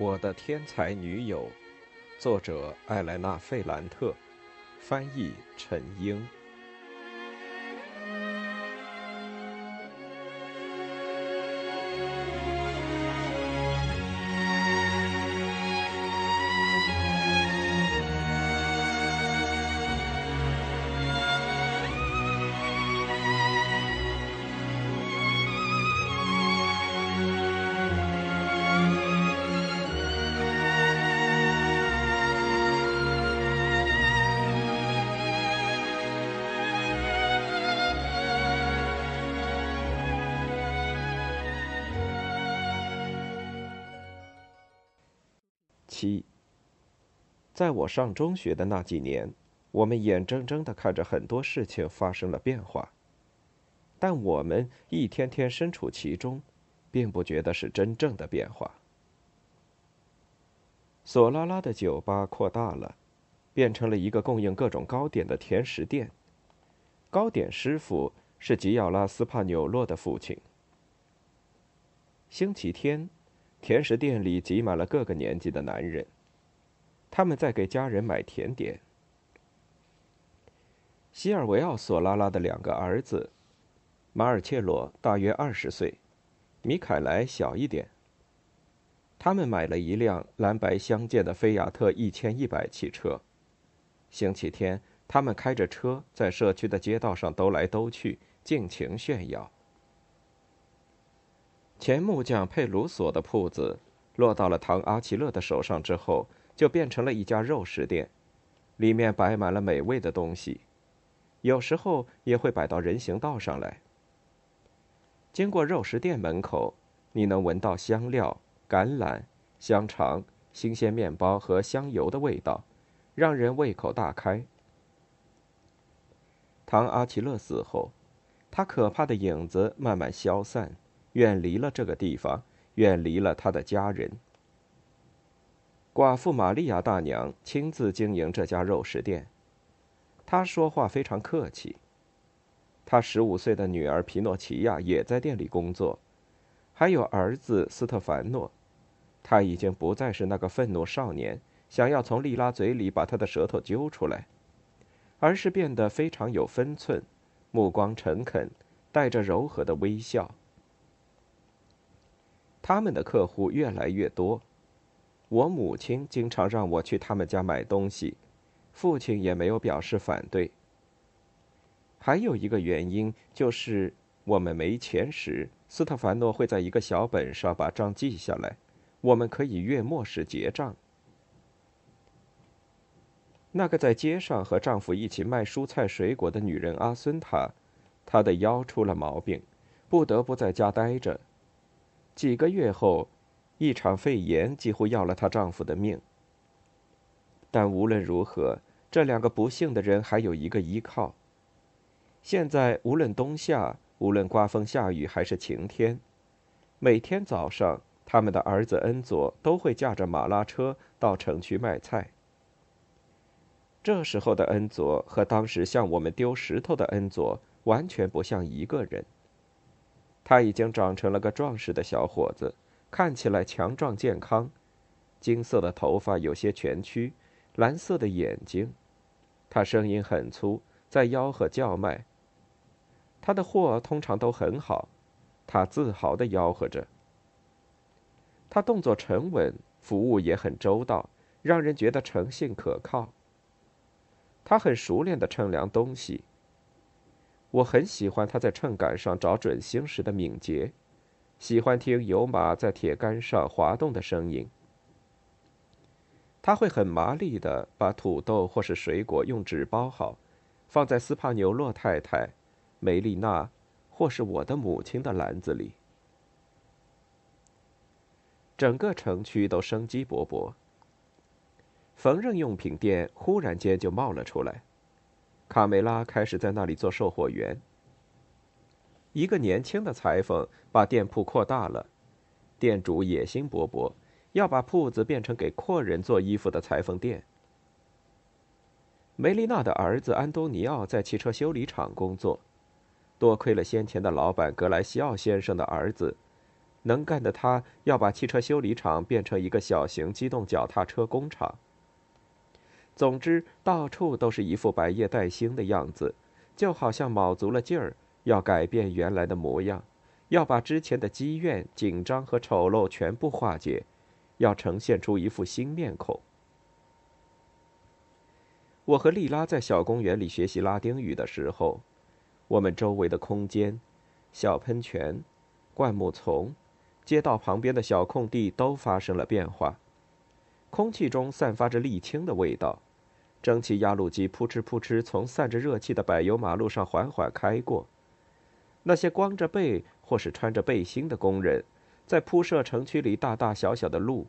我的天才女友，作者艾莱娜·费兰特，翻译陈英。七，在我上中学的那几年，我们眼睁睁的看着很多事情发生了变化，但我们一天天身处其中，并不觉得是真正的变化。索拉拉的酒吧扩大了，变成了一个供应各种糕点的甜食店。糕点师傅是吉奥拉斯帕纽洛的父亲。星期天。甜食店里挤满了各个年纪的男人，他们在给家人买甜点。西尔维奥·索拉拉的两个儿子，马尔切罗大约二十岁，米凯莱小一点。他们买了一辆蓝白相间的菲亚特一千一百汽车。星期天，他们开着车在社区的街道上兜来兜去，尽情炫耀。前木匠佩鲁索的铺子落到了唐阿奇勒的手上之后，就变成了一家肉食店，里面摆满了美味的东西，有时候也会摆到人行道上来。经过肉食店门口，你能闻到香料、橄榄、香肠、新鲜面包和香油的味道，让人胃口大开。唐阿奇勒死后，他可怕的影子慢慢消散。远离了这个地方，远离了他的家人。寡妇玛利亚大娘亲自经营这家肉食店，她说话非常客气。她十五岁的女儿皮诺奇亚也在店里工作，还有儿子斯特凡诺。他已经不再是那个愤怒少年，想要从利拉嘴里把他的舌头揪出来，而是变得非常有分寸，目光诚恳，带着柔和的微笑。他们的客户越来越多，我母亲经常让我去他们家买东西，父亲也没有表示反对。还有一个原因就是，我们没钱时，斯特凡诺会在一个小本上把账记下来，我们可以月末时结账。那个在街上和丈夫一起卖蔬菜水果的女人阿孙塔，她的腰出了毛病，不得不在家待着。几个月后，一场肺炎几乎要了她丈夫的命。但无论如何，这两个不幸的人还有一个依靠。现在，无论冬夏，无论刮风下雨还是晴天，每天早上，他们的儿子恩佐都会驾着马拉车到城区卖菜。这时候的恩佐和当时向我们丢石头的恩佐完全不像一个人。他已经长成了个壮实的小伙子，看起来强壮健康，金色的头发有些蜷曲，蓝色的眼睛。他声音很粗，在吆喝叫卖。他的货通常都很好，他自豪地吆喝着。他动作沉稳，服务也很周到，让人觉得诚信可靠。他很熟练地称量东西。我很喜欢他在秤杆上找准星时的敏捷，喜欢听油马在铁杆上滑动的声音。他会很麻利的把土豆或是水果用纸包好，放在斯帕牛洛太太、梅丽娜或是我的母亲的篮子里。整个城区都生机勃勃。缝纫用品店忽然间就冒了出来。卡梅拉开始在那里做售货员。一个年轻的裁缝把店铺扩大了，店主野心勃勃，要把铺子变成给阔人做衣服的裁缝店。梅丽娜的儿子安东尼奥在汽车修理厂工作，多亏了先前的老板格莱西奥先生的儿子，能干的他要把汽车修理厂变成一个小型机动脚踏车工厂。总之，到处都是一副百业待兴的样子，就好像卯足了劲儿要改变原来的模样，要把之前的积怨、紧张和丑陋全部化解，要呈现出一副新面孔。我和丽拉在小公园里学习拉丁语的时候，我们周围的空间、小喷泉、灌木丛、街道旁边的小空地都发生了变化，空气中散发着沥青的味道。蒸汽压路机扑哧扑哧从散着热气的柏油马路上缓缓开过。那些光着背或是穿着背心的工人，在铺设城区里大大小小的路，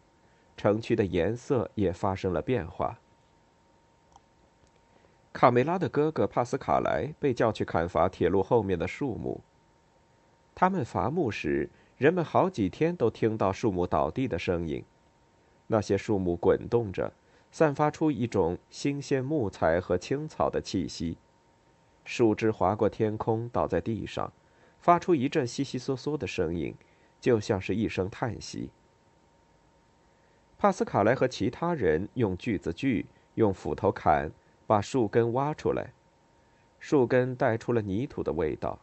城区的颜色也发生了变化。卡梅拉的哥哥帕斯卡莱被叫去砍伐铁路后面的树木。他们伐木时，人们好几天都听到树木倒地的声音，那些树木滚动着。散发出一种新鲜木材和青草的气息，树枝划过天空，倒在地上，发出一阵悉悉嗦嗦的声音，就像是一声叹息。帕斯卡莱和其他人用锯子锯，用斧头砍，把树根挖出来，树根带出了泥土的味道。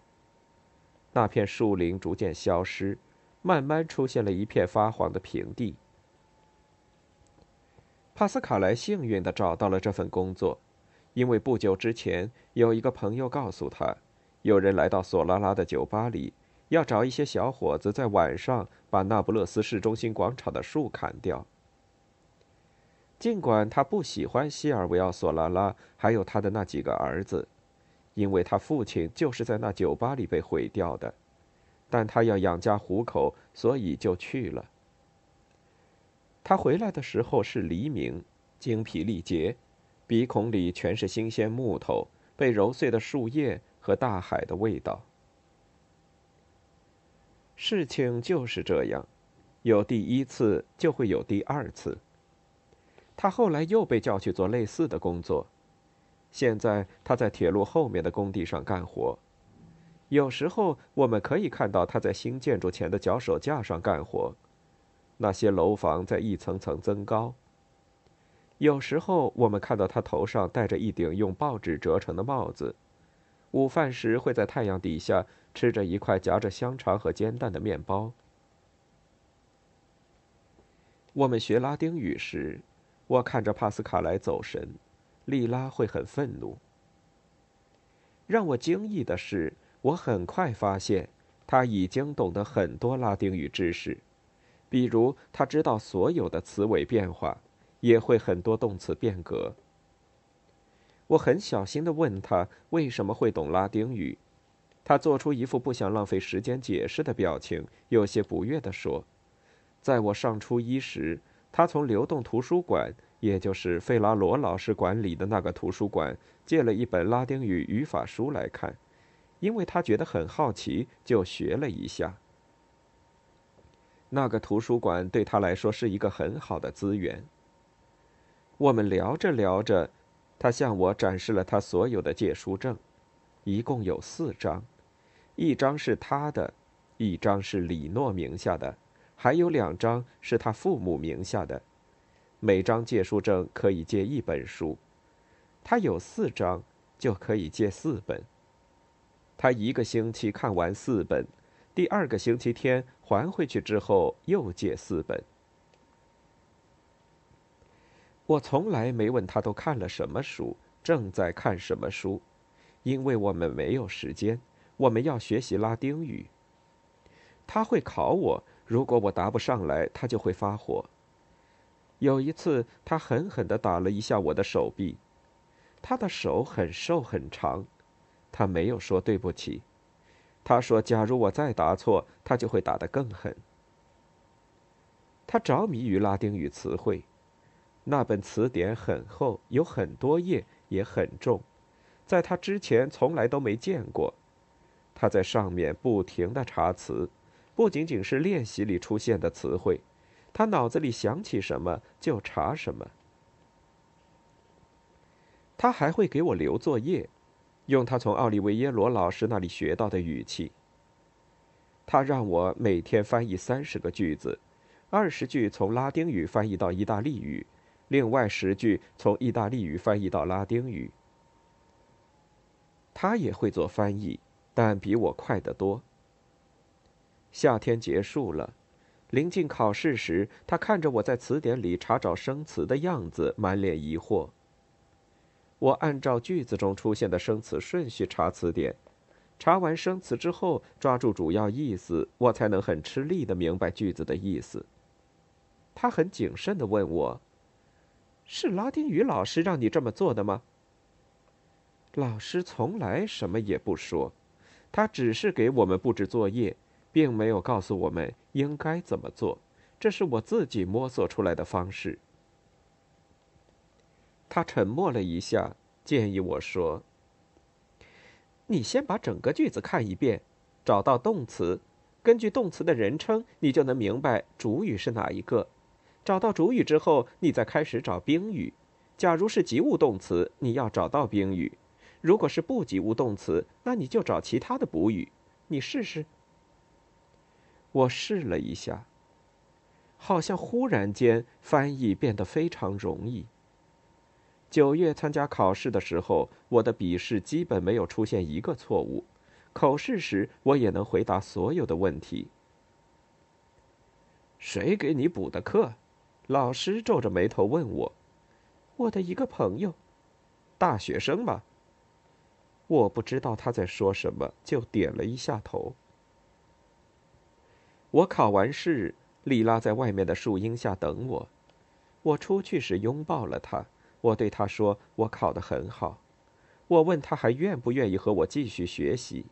那片树林逐渐消失，慢慢出现了一片发黄的平地。帕斯卡莱幸运地找到了这份工作，因为不久之前有一个朋友告诉他，有人来到索拉拉的酒吧里，要找一些小伙子在晚上把那不勒斯市中心广场的树砍掉。尽管他不喜欢西尔维奥·索拉拉还有他的那几个儿子，因为他父亲就是在那酒吧里被毁掉的，但他要养家糊口，所以就去了。他回来的时候是黎明，精疲力竭，鼻孔里全是新鲜木头、被揉碎的树叶和大海的味道。事情就是这样，有第一次就会有第二次。他后来又被叫去做类似的工作，现在他在铁路后面的工地上干活。有时候我们可以看到他在新建筑前的脚手架上干活。那些楼房在一层层增高。有时候，我们看到他头上戴着一顶用报纸折成的帽子。午饭时，会在太阳底下吃着一块夹着香肠和煎蛋的面包。我们学拉丁语时，我看着帕斯卡莱走神，莉拉会很愤怒。让我惊异的是，我很快发现他已经懂得很多拉丁语知识。比如，他知道所有的词尾变化，也会很多动词变革。我很小心地问他为什么会懂拉丁语，他做出一副不想浪费时间解释的表情，有些不悦地说：“在我上初一时，他从流动图书馆，也就是费拉罗老师管理的那个图书馆，借了一本拉丁语语法书来看，因为他觉得很好奇，就学了一下。”那个图书馆对他来说是一个很好的资源。我们聊着聊着，他向我展示了他所有的借书证，一共有四张，一张是他的，一张是李诺名下的，还有两张是他父母名下的。每张借书证可以借一本书，他有四张就可以借四本。他一个星期看完四本。第二个星期天还回去之后，又借四本。我从来没问他都看了什么书，正在看什么书，因为我们没有时间，我们要学习拉丁语。他会考我，如果我答不上来，他就会发火。有一次，他狠狠地打了一下我的手臂，他的手很瘦很长，他没有说对不起。他说：“假如我再答错，他就会打得更狠。”他着迷于拉丁语词汇，那本词典很厚，有很多页，也很重，在他之前从来都没见过。他在上面不停的查词，不仅仅是练习里出现的词汇，他脑子里想起什么就查什么。他还会给我留作业。用他从奥利维耶罗老师那里学到的语气。他让我每天翻译三十个句子，二十句从拉丁语翻译到意大利语，另外十句从意大利语翻译到拉丁语。他也会做翻译，但比我快得多。夏天结束了，临近考试时，他看着我在词典里查找生词的样子，满脸疑惑。我按照句子中出现的生词顺序查词典，查完生词之后，抓住主要意思，我才能很吃力的明白句子的意思。他很谨慎的问我：“是拉丁语老师让你这么做的吗？”老师从来什么也不说，他只是给我们布置作业，并没有告诉我们应该怎么做，这是我自己摸索出来的方式。他沉默了一下，建议我说：“你先把整个句子看一遍，找到动词，根据动词的人称，你就能明白主语是哪一个。找到主语之后，你再开始找宾语。假如是及物动词，你要找到宾语；如果是不及物动词，那你就找其他的补语。你试试。”我试了一下，好像忽然间翻译变得非常容易。九月参加考试的时候，我的笔试基本没有出现一个错误，口试时我也能回答所有的问题。谁给你补的课？老师皱着眉头问我。我的一个朋友，大学生吗？我不知道他在说什么，就点了一下头。我考完试，莉拉在外面的树荫下等我，我出去时拥抱了她。我对他说：“我考得很好。”我问他还愿不愿意和我继续学习。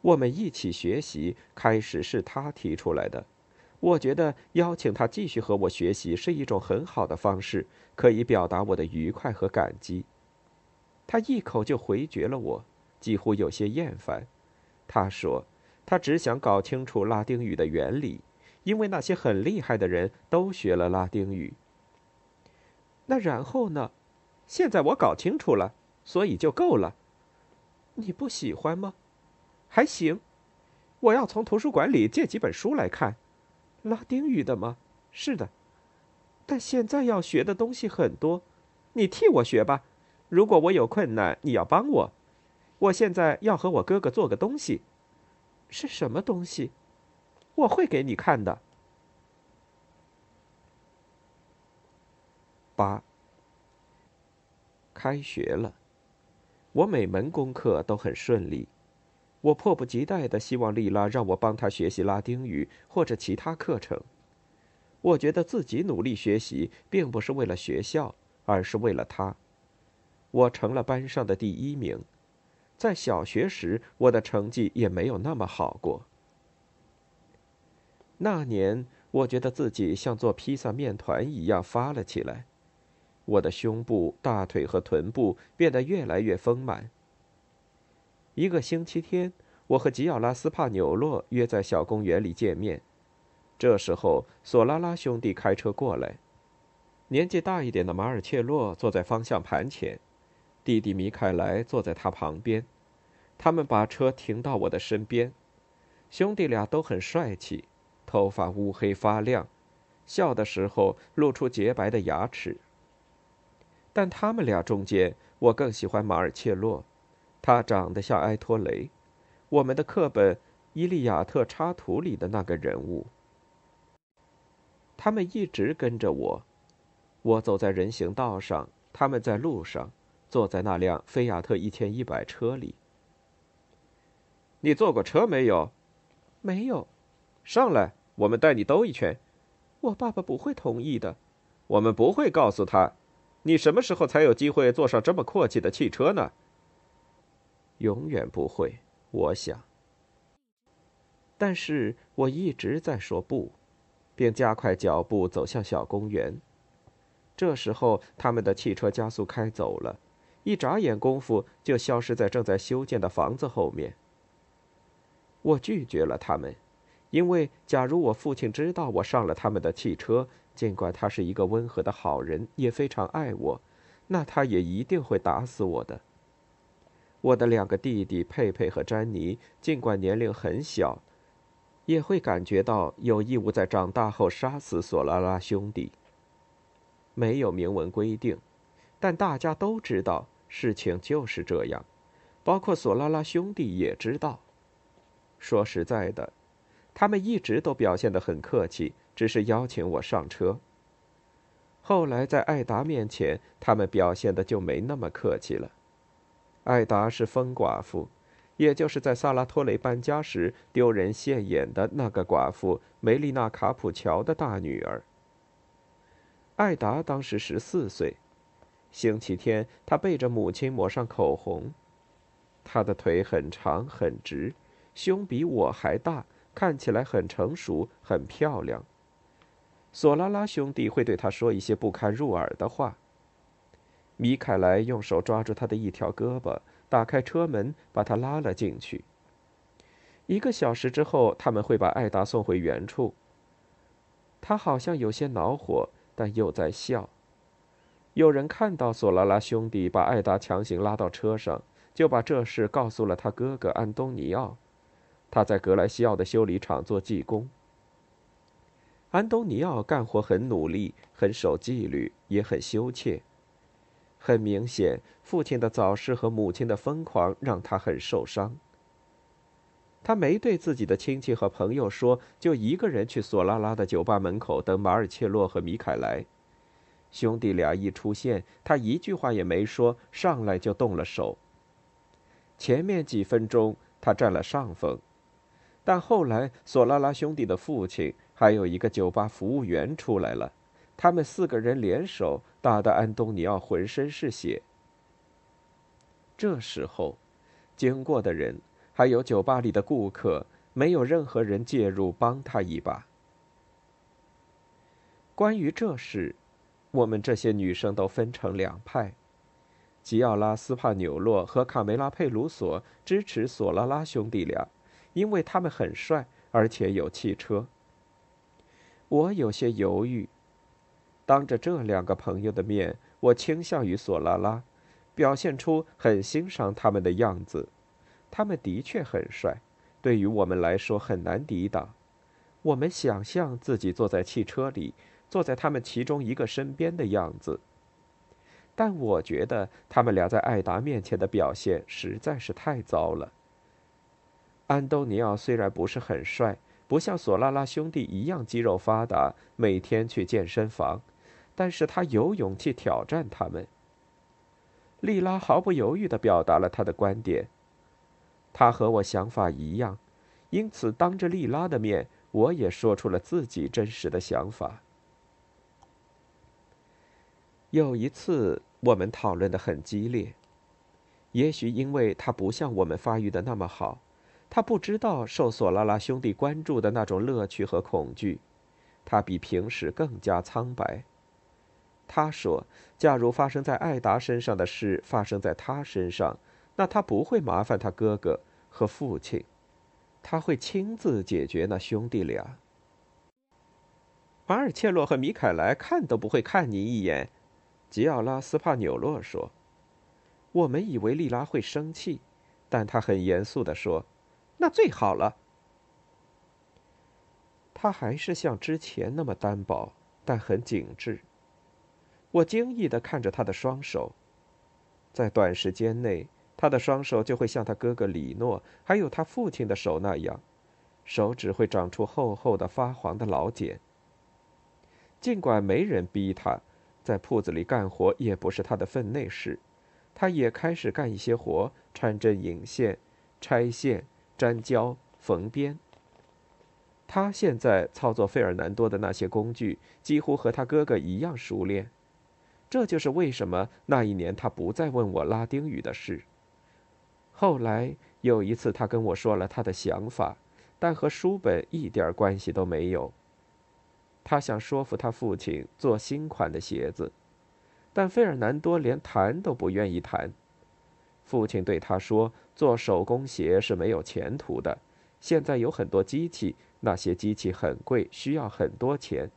我们一起学习，开始是他提出来的。我觉得邀请他继续和我学习是一种很好的方式，可以表达我的愉快和感激。他一口就回绝了我，几乎有些厌烦。他说：“他只想搞清楚拉丁语的原理，因为那些很厉害的人都学了拉丁语。”那然后呢？现在我搞清楚了，所以就够了。你不喜欢吗？还行。我要从图书馆里借几本书来看。拉丁语的吗？是的。但现在要学的东西很多，你替我学吧。如果我有困难，你要帮我。我现在要和我哥哥做个东西。是什么东西？我会给你看的。八。开学了，我每门功课都很顺利。我迫不及待的希望丽拉让我帮她学习拉丁语或者其他课程。我觉得自己努力学习，并不是为了学校，而是为了她。我成了班上的第一名。在小学时，我的成绩也没有那么好过。那年，我觉得自己像做披萨面团一样发了起来。我的胸部、大腿和臀部变得越来越丰满。一个星期天，我和吉奥拉斯帕纽洛约在小公园里见面。这时候，索拉拉兄弟开车过来，年纪大一点的马尔切洛坐在方向盘前，弟弟米凯莱坐在他旁边。他们把车停到我的身边。兄弟俩都很帅气，头发乌黑发亮，笑的时候露出洁白的牙齿。但他们俩中间，我更喜欢马尔切洛，他长得像埃托雷，我们的课本《伊利亚特》插图里的那个人物。他们一直跟着我，我走在人行道上，他们在路上，坐在那辆菲亚特一千一百车里。你坐过车没有？没有。上来，我们带你兜一圈。我爸爸不会同意的。我们不会告诉他。你什么时候才有机会坐上这么阔气的汽车呢？永远不会，我想。但是我一直在说不，并加快脚步走向小公园。这时候，他们的汽车加速开走了，一眨眼功夫就消失在正在修建的房子后面。我拒绝了他们，因为假如我父亲知道我上了他们的汽车，尽管他是一个温和的好人，也非常爱我，那他也一定会打死我的。我的两个弟弟佩佩和詹妮，尽管年龄很小，也会感觉到有义务在长大后杀死索拉拉兄弟。没有明文规定，但大家都知道事情就是这样，包括索拉拉兄弟也知道。说实在的，他们一直都表现得很客气，只是邀请我上车。后来在艾达面前，他们表现的就没那么客气了。艾达是疯寡妇，也就是在萨拉托雷搬家时丢人现眼的那个寡妇梅丽娜·卡普乔的大女儿。艾达当时十四岁，星期天她背着母亲抹上口红，她的腿很长很直，胸比我还大，看起来很成熟很漂亮。索拉拉兄弟会对他说一些不堪入耳的话。米凯莱用手抓住他的一条胳膊，打开车门，把他拉了进去。一个小时之后，他们会把艾达送回原处。他好像有些恼火，但又在笑。有人看到索拉拉兄弟把艾达强行拉到车上，就把这事告诉了他哥哥安东尼奥。他在格莱西奥的修理厂做技工。安东尼奥干活很努力，很守纪律，也很羞怯。很明显，父亲的早逝和母亲的疯狂让他很受伤。他没对自己的亲戚和朋友说，就一个人去索拉拉的酒吧门口等马尔切洛和米凯莱。兄弟俩一出现，他一句话也没说，上来就动了手。前面几分钟他占了上风，但后来索拉拉兄弟的父亲。还有一个酒吧服务员出来了，他们四个人联手打得安东尼奥浑身是血。这时候，经过的人还有酒吧里的顾客，没有任何人介入帮他一把。关于这事，我们这些女生都分成两派：吉奥拉斯帕纽洛和卡梅拉佩鲁索支持索拉拉兄弟俩，因为他们很帅，而且有汽车。我有些犹豫。当着这两个朋友的面，我倾向于索拉拉，表现出很欣赏他们的样子。他们的确很帅，对于我们来说很难抵挡。我们想象自己坐在汽车里，坐在他们其中一个身边的样子。但我觉得他们俩在艾达面前的表现实在是太糟了。安东尼奥虽然不是很帅。不像索拉拉兄弟一样肌肉发达，每天去健身房，但是他有勇气挑战他们。莉拉毫不犹豫地表达了他的观点，他和我想法一样，因此当着莉拉的面，我也说出了自己真实的想法。有一次，我们讨论的很激烈，也许因为他不像我们发育的那么好。他不知道受索拉拉兄弟关注的那种乐趣和恐惧，他比平时更加苍白。他说：“假如发生在艾达身上的事发生在他身上，那他不会麻烦他哥哥和父亲，他会亲自解决那兄弟俩。”马尔切洛和米凯莱看都不会看你一眼，吉奥拉斯帕纽洛说：“我们以为莉拉会生气，但他很严肃地说。”那最好了。他还是像之前那么单薄，但很紧致。我惊异的看着他的双手，在短时间内，他的双手就会像他哥哥李诺还有他父亲的手那样，手指会长出厚厚的发黄的老茧。尽管没人逼他，在铺子里干活也不是他的分内事，他也开始干一些活，穿针引线，拆线。粘胶、缝边。他现在操作费尔南多的那些工具，几乎和他哥哥一样熟练。这就是为什么那一年他不再问我拉丁语的事。后来有一次，他跟我说了他的想法，但和书本一点关系都没有。他想说服他父亲做新款的鞋子，但费尔南多连谈都不愿意谈。父亲对他说：“做手工鞋是没有前途的。现在有很多机器，那些机器很贵，需要很多钱。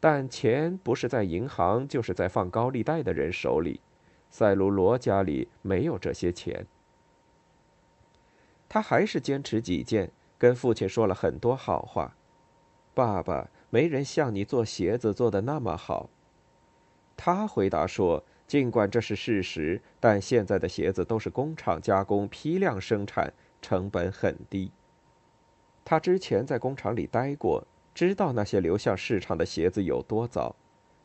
但钱不是在银行，就是在放高利贷的人手里。塞卢罗家里没有这些钱。”他还是坚持己见，跟父亲说了很多好话。爸爸，没人像你做鞋子做的那么好。他回答说：“尽管这是事实，但现在的鞋子都是工厂加工、批量生产，成本很低。”他之前在工厂里待过，知道那些流向市场的鞋子有多糟，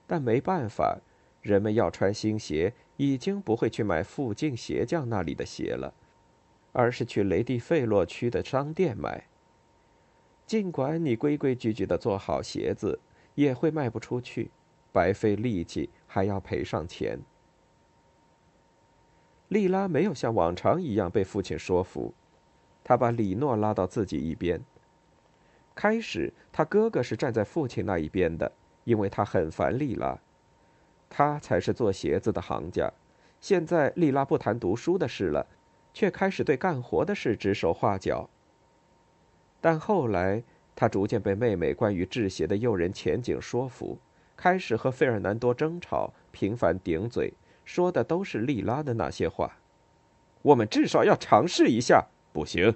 但没办法，人们要穿新鞋，已经不会去买附近鞋匠那里的鞋了，而是去雷蒂费洛区的商店买。尽管你规规矩矩的做好鞋子，也会卖不出去，白费力气，还要赔上钱。莉拉没有像往常一样被父亲说服。他把李诺拉到自己一边。开始，他哥哥是站在父亲那一边的，因为他很烦莉拉，他才是做鞋子的行家。现在莉拉不谈读书的事了，却开始对干活的事指手画脚。但后来，他逐渐被妹妹关于制鞋的诱人前景说服，开始和费尔南多争吵，频繁顶嘴，说的都是莉拉的那些话。我们至少要尝试一下。不行，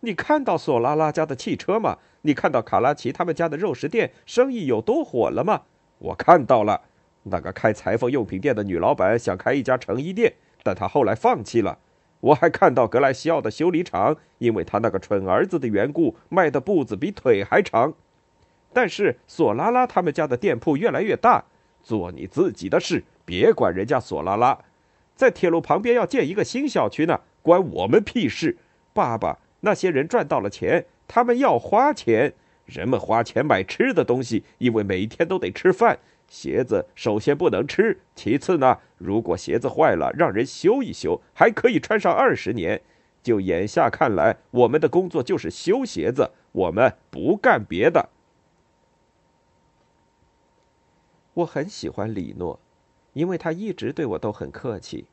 你看到索拉拉家的汽车吗？你看到卡拉奇他们家的肉食店生意有多火了吗？我看到了，那个开裁缝用品店的女老板想开一家成衣店，但她后来放弃了。我还看到格莱西奥的修理厂，因为他那个蠢儿子的缘故，卖的步子比腿还长。但是索拉拉他们家的店铺越来越大，做你自己的事，别管人家索拉拉。在铁路旁边要建一个新小区呢，关我们屁事。爸爸，那些人赚到了钱，他们要花钱。人们花钱买吃的东西，因为每天都得吃饭。鞋子首先不能吃，其次呢，如果鞋子坏了，让人修一修，还可以穿上二十年。就眼下看来，我们的工作就是修鞋子，我们不干别的。我很喜欢李诺，因为他一直对我都很客气。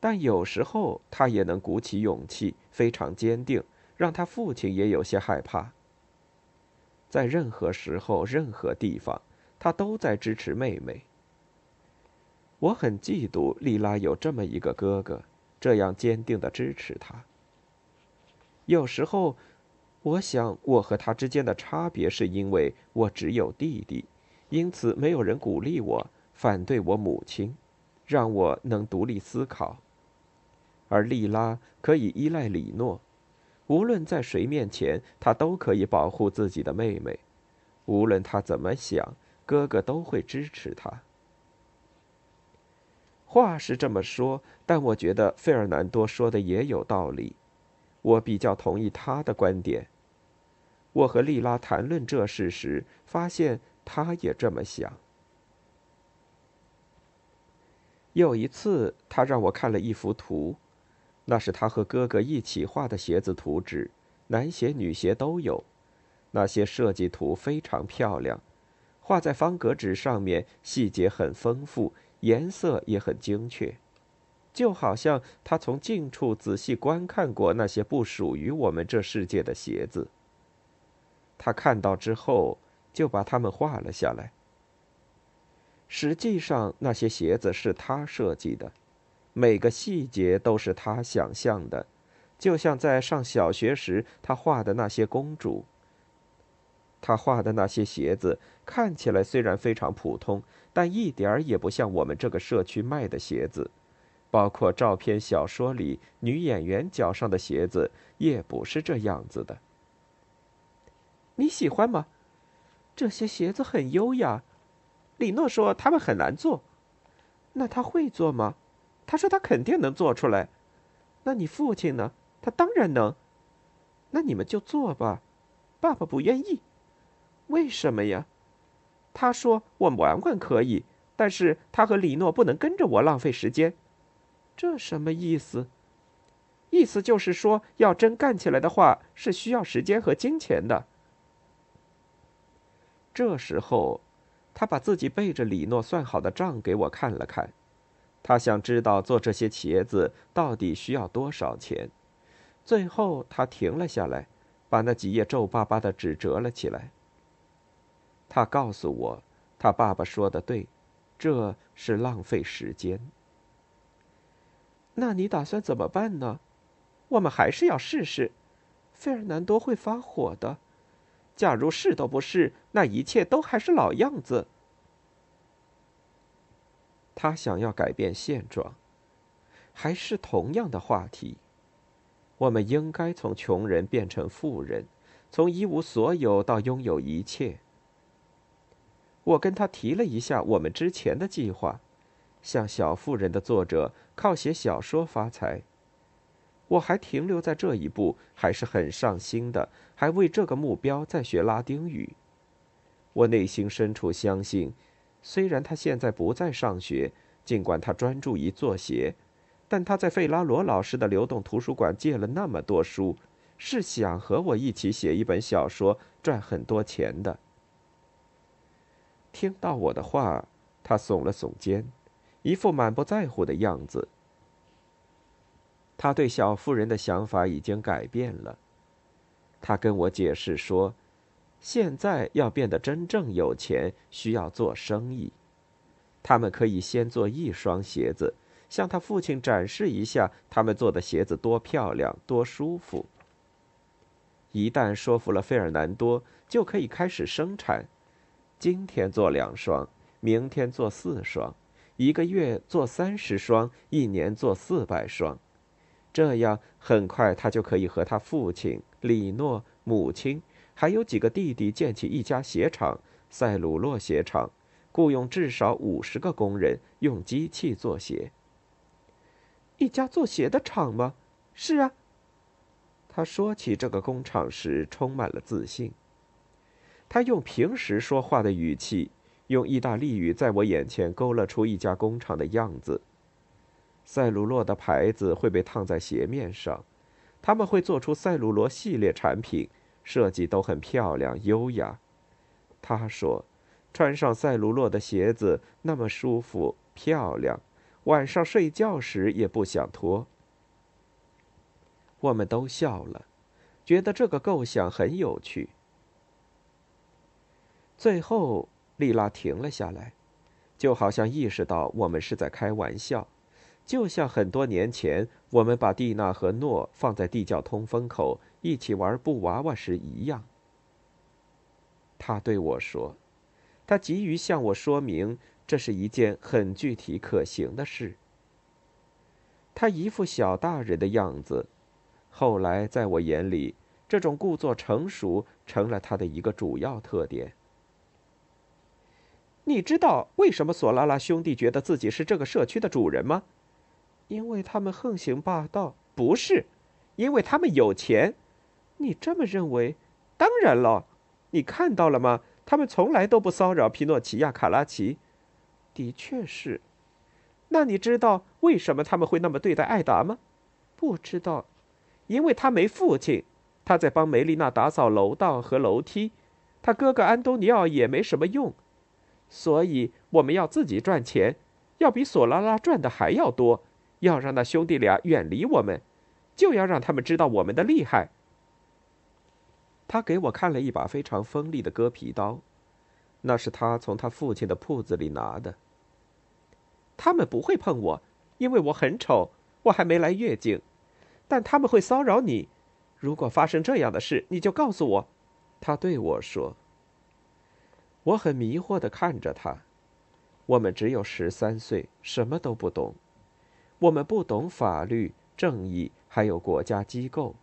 但有时候他也能鼓起勇气，非常坚定，让他父亲也有些害怕。在任何时候、任何地方，他都在支持妹妹。我很嫉妒莉拉有这么一个哥哥，这样坚定的支持他。有时候，我想我和他之间的差别是因为我只有弟弟，因此没有人鼓励我，反对我母亲，让我能独立思考。而莉拉可以依赖李诺，无论在谁面前，他都可以保护自己的妹妹。无论她怎么想，哥哥都会支持她。话是这么说，但我觉得费尔南多说的也有道理。我比较同意他的观点。我和莉拉谈论这事时，发现他也这么想。有一次，他让我看了一幅图。那是他和哥哥一起画的鞋子图纸，男鞋、女鞋都有。那些设计图非常漂亮，画在方格纸上面，细节很丰富，颜色也很精确，就好像他从近处仔细观看过那些不属于我们这世界的鞋子。他看到之后，就把它们画了下来。实际上，那些鞋子是他设计的。每个细节都是他想象的，就像在上小学时他画的那些公主。他画的那些鞋子看起来虽然非常普通，但一点儿也不像我们这个社区卖的鞋子，包括照片小说里女演员脚上的鞋子也不是这样子的。你喜欢吗？这些鞋子很优雅。李诺说他们很难做，那他会做吗？他说：“他肯定能做出来。”那你父亲呢？他当然能。那你们就做吧。爸爸不愿意。为什么呀？他说：“我玩玩可以，但是他和李诺不能跟着我浪费时间。”这什么意思？意思就是说，要真干起来的话，是需要时间和金钱的。这时候，他把自己背着李诺算好的账给我看了看。他想知道做这些茄子到底需要多少钱。最后，他停了下来，把那几页皱巴巴的纸折了起来。他告诉我，他爸爸说的对，这是浪费时间。那你打算怎么办呢？我们还是要试试。费尔南多会发火的。假如是都不是，那一切都还是老样子。他想要改变现状，还是同样的话题。我们应该从穷人变成富人，从一无所有到拥有一切。我跟他提了一下我们之前的计划，像《小妇人》的作者靠写小说发财。我还停留在这一步，还是很上心的，还为这个目标在学拉丁语。我内心深处相信，虽然他现在不在上学，尽管他专注于做鞋，但他在费拉罗老师的流动图书馆借了那么多书，是想和我一起写一本小说，赚很多钱的。听到我的话，他耸了耸肩，一副满不在乎的样子。他对小妇人的想法已经改变了。他跟我解释说，现在要变得真正有钱，需要做生意。他们可以先做一双鞋子，向他父亲展示一下他们做的鞋子多漂亮、多舒服。一旦说服了费尔南多，就可以开始生产。今天做两双，明天做四双，一个月做三十双，一年做四百双。这样，很快他就可以和他父亲里诺、母亲，还有几个弟弟建起一家鞋厂——塞鲁洛鞋厂，雇佣至少五十个工人，用机器做鞋。一家做鞋的厂吗？是啊。他说起这个工厂时，充满了自信。他用平时说话的语气，用意大利语在我眼前勾勒出一家工厂的样子。赛鲁洛的牌子会被烫在鞋面上，他们会做出赛鲁罗系列产品，设计都很漂亮优雅。他说：“穿上赛鲁洛的鞋子那么舒服漂亮，晚上睡觉时也不想脱。”我们都笑了，觉得这个构想很有趣。最后，丽拉停了下来，就好像意识到我们是在开玩笑。就像很多年前我们把蒂娜和诺放在地窖通风口一起玩布娃娃时一样，他对我说：“他急于向我说明这是一件很具体可行的事。”他一副小大人的样子，后来在我眼里，这种故作成熟成了他的一个主要特点。你知道为什么索拉拉兄弟觉得自己是这个社区的主人吗？因为他们横行霸道，不是，因为他们有钱。你这么认为？当然了，你看到了吗？他们从来都不骚扰皮诺奇亚·卡拉奇。的确是。那你知道为什么他们会那么对待艾达吗？不知道，因为他没父亲，他在帮梅丽娜打扫楼道和楼梯，他哥哥安东尼奥也没什么用，所以我们要自己赚钱，要比索拉拉赚的还要多。要让那兄弟俩远离我们，就要让他们知道我们的厉害。他给我看了一把非常锋利的割皮刀，那是他从他父亲的铺子里拿的。他们不会碰我，因为我很丑，我还没来月经。但他们会骚扰你。如果发生这样的事，你就告诉我。”他对我说。我很迷惑的看着他。我们只有十三岁，什么都不懂。我们不懂法律、正义，还有国家机构，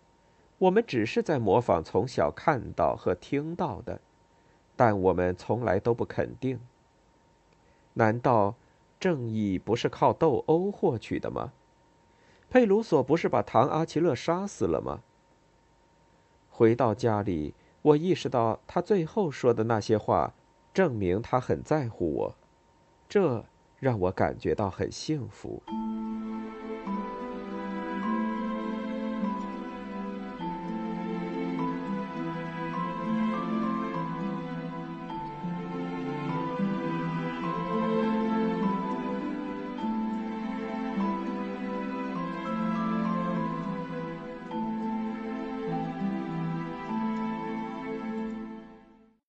我们只是在模仿从小看到和听到的，但我们从来都不肯定。难道正义不是靠斗殴获取的吗？佩鲁索不是把唐·阿奇勒杀死了吗？回到家里，我意识到他最后说的那些话，证明他很在乎我，这让我感觉到很幸福。